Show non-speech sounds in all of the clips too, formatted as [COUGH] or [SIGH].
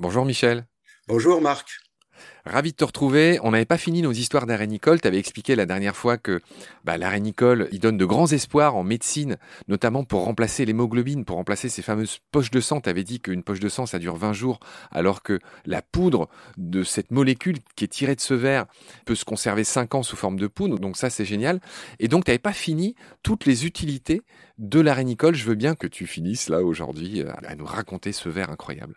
Bonjour Michel. Bonjour Marc. Ravi de te retrouver. On n'avait pas fini nos histoires d'arrêt Nicole. Tu avais expliqué la dernière fois que bah, l'arrêt Nicole, il donne de grands espoirs en médecine, notamment pour remplacer l'hémoglobine, pour remplacer ces fameuses poches de sang. Tu avais dit qu'une poche de sang, ça dure 20 jours, alors que la poudre de cette molécule qui est tirée de ce verre peut se conserver 5 ans sous forme de poudre. Donc ça, c'est génial. Et donc, tu n'avais pas fini toutes les utilités de l'arrêt Nicole. Je veux bien que tu finisses là aujourd'hui euh, à nous raconter ce verre incroyable.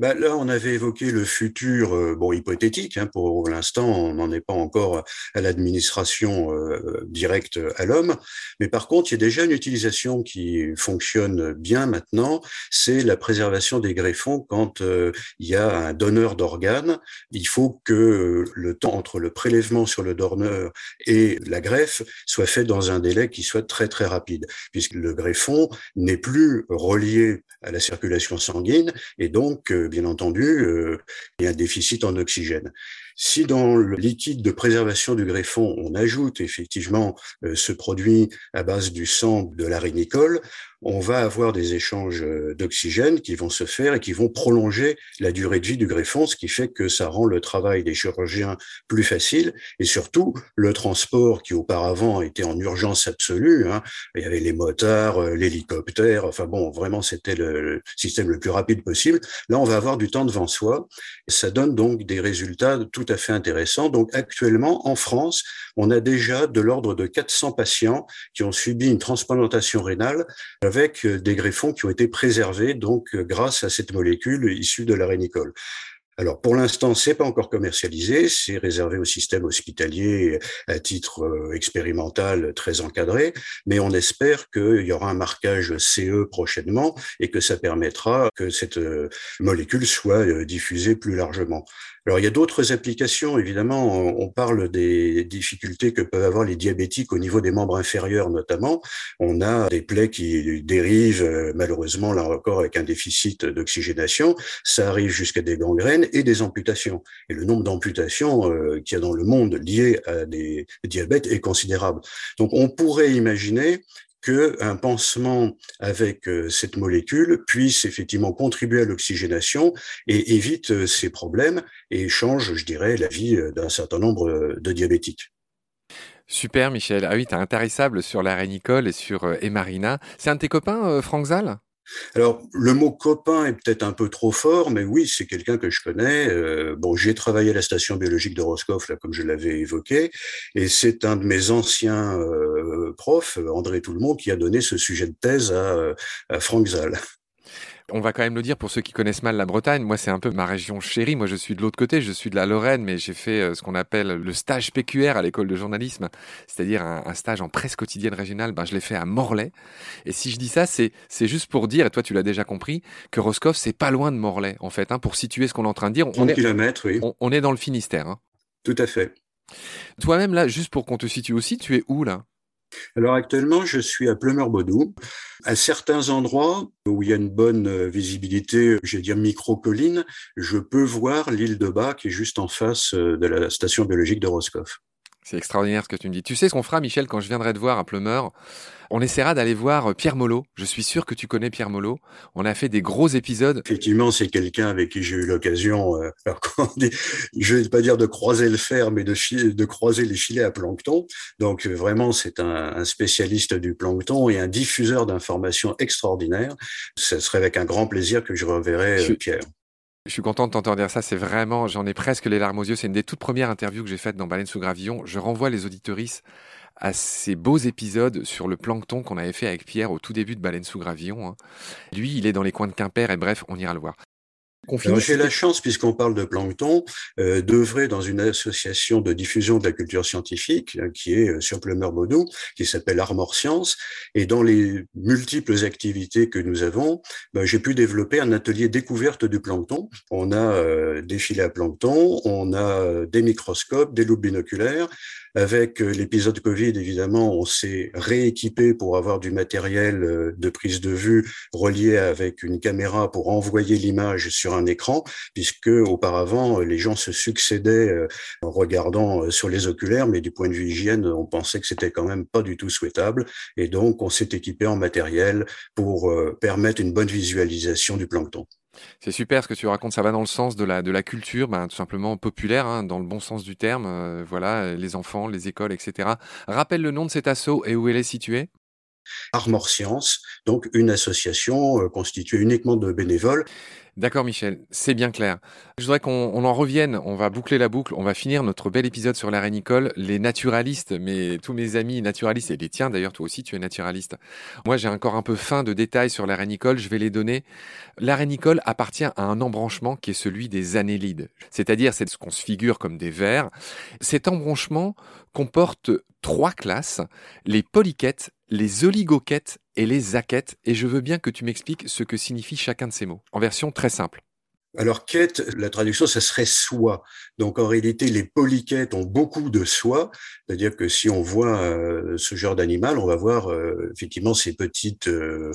Bah, là, on avait évoqué le futur, euh, bon, hypothétique. Hein, pour l'instant, on n'en est pas encore à l'administration euh, directe à l'homme. Mais par contre, il y a déjà une utilisation qui fonctionne bien maintenant. C'est la préservation des greffons quand euh, il y a un donneur d'organes. Il faut que le temps entre le prélèvement sur le donneur et la greffe soit fait dans un délai qui soit très très rapide, puisque le greffon n'est plus relié à la circulation sanguine et donc bien entendu, euh, il y a un déficit en oxygène. Si dans le liquide de préservation du greffon, on ajoute effectivement euh, ce produit à base du sang de l'arénicole, on va avoir des échanges euh, d'oxygène qui vont se faire et qui vont prolonger la durée de vie du greffon, ce qui fait que ça rend le travail des chirurgiens plus facile et surtout le transport qui auparavant était en urgence absolue. Hein, il y avait les motards, euh, l'hélicoptère, enfin bon, vraiment c'était le système le plus rapide possible. Là, on va avoir du temps devant soi ça donne donc des résultats à fait intéressants. Donc actuellement, en France, on a déjà de l'ordre de 400 patients qui ont subi une transplantation rénale avec euh, des greffons qui ont été préservés donc euh, grâce à cette molécule issue de l'arénicole. Alors pour l'instant, c'est pas encore commercialisé, c'est réservé au système hospitalier à titre euh, expérimental très encadré, mais on espère qu'il y aura un marquage CE prochainement et que ça permettra que cette molécule soit diffusée plus largement. Alors, il y a d'autres applications, évidemment. On parle des difficultés que peuvent avoir les diabétiques au niveau des membres inférieurs, notamment. On a des plaies qui dérivent, euh, malheureusement, là encore, avec un déficit d'oxygénation. Ça arrive jusqu'à des gangrènes et des amputations. Et le nombre d'amputations euh, qu'il y a dans le monde liées à des diabètes est considérable. Donc, on pourrait imaginer qu'un pansement avec euh, cette molécule puisse effectivement contribuer à l'oxygénation et évite euh, ces problèmes et change, je dirais, la vie euh, d'un certain nombre de diabétiques. Super, Michel. Ah oui, t'es intarissable sur la Nicole et sur Emarina. C'est un de tes copains, Franck Zal? Alors, le mot copain est peut-être un peu trop fort, mais oui, c'est quelqu'un que je connais. Euh, bon, j'ai travaillé à la station biologique de Roscoff, là, comme je l'avais évoqué, et c'est un de mes anciens euh, profs, André Tout-le-Monde, qui a donné ce sujet de thèse à, à Franck Zal on va quand même le dire pour ceux qui connaissent mal la Bretagne. Moi, c'est un peu ma région chérie. Moi, je suis de l'autre côté. Je suis de la Lorraine, mais j'ai fait euh, ce qu'on appelle le stage PQR à l'école de journalisme, c'est-à-dire un, stage en presse quotidienne régionale. Ben, je l'ai fait à Morlaix. Et si je dis ça, c'est juste pour dire, et toi, tu l'as déjà compris, que Roscoff, c'est pas loin de Morlaix, en fait, hein, pour situer ce qu'on est en train de dire. On est, oui. On, est dans le Finistère. Hein. Tout à fait. Toi-même, là, juste pour qu'on te situe aussi, tu es où, là? Alors actuellement, je suis à Plumeur-Baudou. À certains endroits où il y a une bonne euh, visibilité, je vais dire micro-colline, je peux voir l'île de Bas qui est juste en face euh, de la station biologique de Roscoff. C'est extraordinaire ce que tu me dis. Tu sais ce qu'on fera, Michel, quand je viendrai te voir à Plumeur? On essaiera d'aller voir euh, Pierre Molot. Je suis sûr que tu connais Pierre Molot. On a fait des gros épisodes. Effectivement, c'est quelqu'un avec qui j'ai eu l'occasion, euh, [LAUGHS] je vais pas dire de croiser le fer, mais de, de croiser les filets à plancton. Donc euh, vraiment, c'est un, spécialiste du plancton et un diffuseur d'informations extraordinaires. Ce serait avec un grand plaisir que je reverrai Pierre. Je suis content de t'entendre dire ça. C'est vraiment, j'en ai presque les larmes aux yeux. C'est une des toutes premières interviews que j'ai faites dans Baleine sous Gravillon. Je renvoie les auditorices à ces beaux épisodes sur le plancton qu'on avait fait avec Pierre au tout début de Baleine sous Gravillon. Hein. Lui, il est dans les coins de Quimper et bref, on ira le voir. J'ai la chance, puisqu'on parle de plancton, euh, d'œuvrer dans une association de diffusion de la culture scientifique hein, qui est euh, sur Plumeur-Baudou, qui s'appelle Armor Science. Et dans les multiples activités que nous avons, ben, j'ai pu développer un atelier découverte du plancton. On a euh, des filets à plancton, on a euh, des microscopes, des loupes binoculaires. Avec euh, l'épisode Covid, évidemment, on s'est rééquipé pour avoir du matériel de prise de vue relié avec une caméra pour envoyer l'image sur un un écran, puisque auparavant les gens se succédaient en regardant sur les oculaires, mais du point de vue hygiène, on pensait que c'était quand même pas du tout souhaitable, et donc on s'est équipé en matériel pour permettre une bonne visualisation du plancton. C'est super ce que tu racontes, ça va dans le sens de la, de la culture, ben, tout simplement populaire, hein, dans le bon sens du terme. Euh, voilà, les enfants, les écoles, etc. Rappelle le nom de cet assaut et où elle est située Armor Science, donc une association euh, constituée uniquement de bénévoles D'accord Michel, c'est bien clair. Je voudrais qu'on en revienne, on va boucler la boucle, on va finir notre bel épisode sur la Nicole. Les naturalistes, mais tous mes amis naturalistes, et les tiens d'ailleurs, toi aussi tu es naturaliste. Moi j'ai encore un peu faim de détails sur la Nicole, je vais les donner. La Nicole appartient à un embranchement qui est celui des annélides, c'est-à-dire c'est ce qu'on se figure comme des vers. Cet embranchement comporte trois classes, les polyquettes, les oligoquettes et les aquettes, et je veux bien que tu m'expliques ce que signifie chacun de ces mots, en version très simple. Alors, quête, la traduction, ça serait soie. Donc, en réalité, les polyquettes ont beaucoup de soie. C'est-à-dire que si on voit euh, ce genre d'animal, on va voir euh, effectivement ces petites, euh,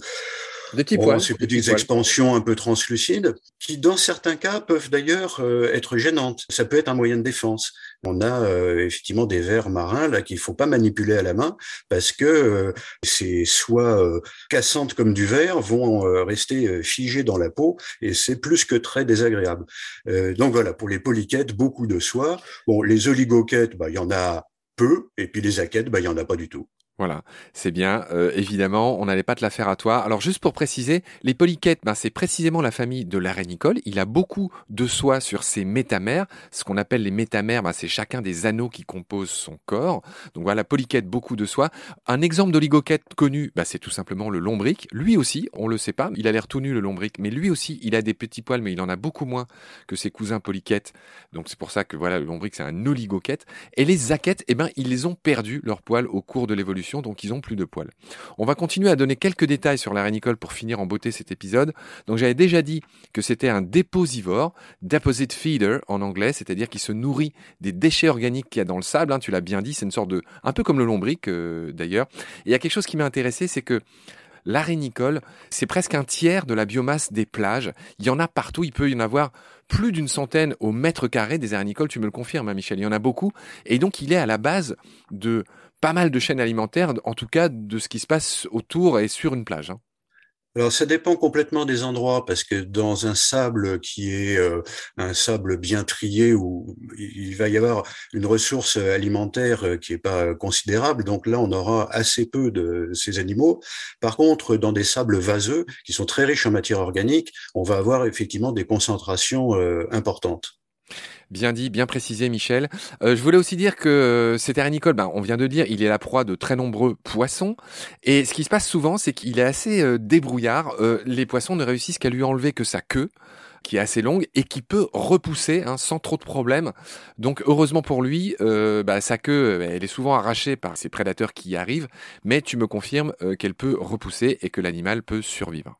ces petites expansions un peu translucides, qui, dans certains cas, peuvent d'ailleurs être gênantes. Ça peut être un moyen de défense on a euh, effectivement des vers marins là qu'il faut pas manipuler à la main parce que euh, ces soies euh, cassantes comme du verre vont rester figées dans la peau et c'est plus que très désagréable. donc voilà, pour les polyquettes, beaucoup de soie. Bon, les oligoquettes, bah, il y en a peu, et puis les aquettes, bah, il y en a pas du tout. Voilà, c'est bien. Euh, évidemment, on n'allait pas te la faire à toi. Alors juste pour préciser, les polyquettes, ben, c'est précisément la famille de l'arénicole. Il a beaucoup de soie sur ses métamères. Ce qu'on appelle les métamères, ben, c'est chacun des anneaux qui composent son corps. Donc voilà, polyquette, beaucoup de soie. Un exemple d'oligoquette connu, ben, c'est tout simplement le lombric. Lui aussi, on le sait pas, il a l'air tout nu le lombric, mais lui aussi, il a des petits poils, mais il en a beaucoup moins que ses cousins polyquettes. Donc c'est pour ça que voilà, le lombric c'est un oligoquette. Et les aquettes, eh ben, ils les ont perdus leurs poils au cours de l'évolution donc ils ont plus de poils. On va continuer à donner quelques détails sur la pour finir en beauté cet épisode. Donc j'avais déjà dit que c'était un déposivore, deposit feeder en anglais, c'est-à-dire qu'il se nourrit des déchets organiques qu'il y a dans le sable. Hein, tu l'as bien dit, c'est une sorte de, un peu comme le lombric euh, d'ailleurs. Et il y a quelque chose qui m'a intéressé, c'est que l'arénicole, c'est presque un tiers de la biomasse des plages. Il y en a partout, il peut y en avoir plus d'une centaine au mètre carré des arénicoles, tu me le confirmes, hein, Michel, il y en a beaucoup. Et donc il est à la base de pas mal de chaînes alimentaires, en tout cas de ce qui se passe autour et sur une plage. Hein. Alors ça dépend complètement des endroits parce que dans un sable qui est euh, un sable bien trié où il va y avoir une ressource alimentaire euh, qui est pas considérable, donc là on aura assez peu de ces animaux. Par contre, dans des sables vaseux qui sont très riches en matière organique, on va avoir effectivement des concentrations euh, importantes. Bien dit, bien précisé, Michel. Euh, je voulais aussi dire que euh, cet arénicole, ben, on vient de dire, il est la proie de très nombreux poissons. Et ce qui se passe souvent, c'est qu'il est assez euh, débrouillard. les poissons ne réussissent qu'à lui enlever que sa queue qui est assez longue et qui peut repousser hein, sans trop de problèmes. Donc heureusement pour lui, bah, sa queue, elle est souvent arrachée par ces prédateurs qui y arrivent, mais tu me confirmes qu'elle peut repousser et que l'animal peut survivre.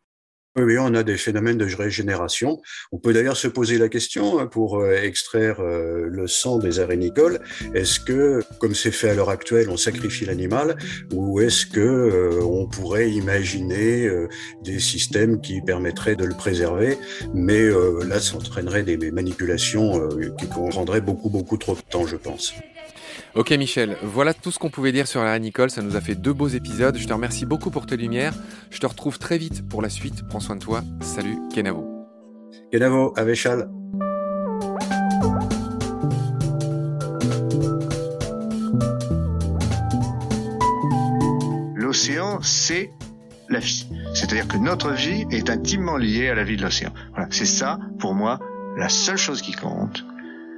Oui, on a des phénomènes de régénération. On peut d'ailleurs se poser la question hein, pour euh, extraire euh, le sang des arénicoles. Est-ce que, comme c'est fait à l'heure actuelle, on sacrifie l'animal ou est-ce que euh, on pourrait imaginer des systèmes qui permettraient de le préserver Mais là, ça entraînerait des manipulations qui prendraient beaucoup, beaucoup trop de temps, je pense. Ok Michel, voilà tout ce qu'on pouvait dire sur la Nicole, ça nous a fait deux beaux épisodes, je te remercie beaucoup pour tes lumières, je te retrouve très vite pour la suite, prends soin de toi, salut Kenavo. Kenavo, Avechal. L'océan, c'est la vie. C'est-à-dire que notre vie est intimement liée à la vie de l'océan. Voilà, c'est ça, pour moi, la seule chose qui compte.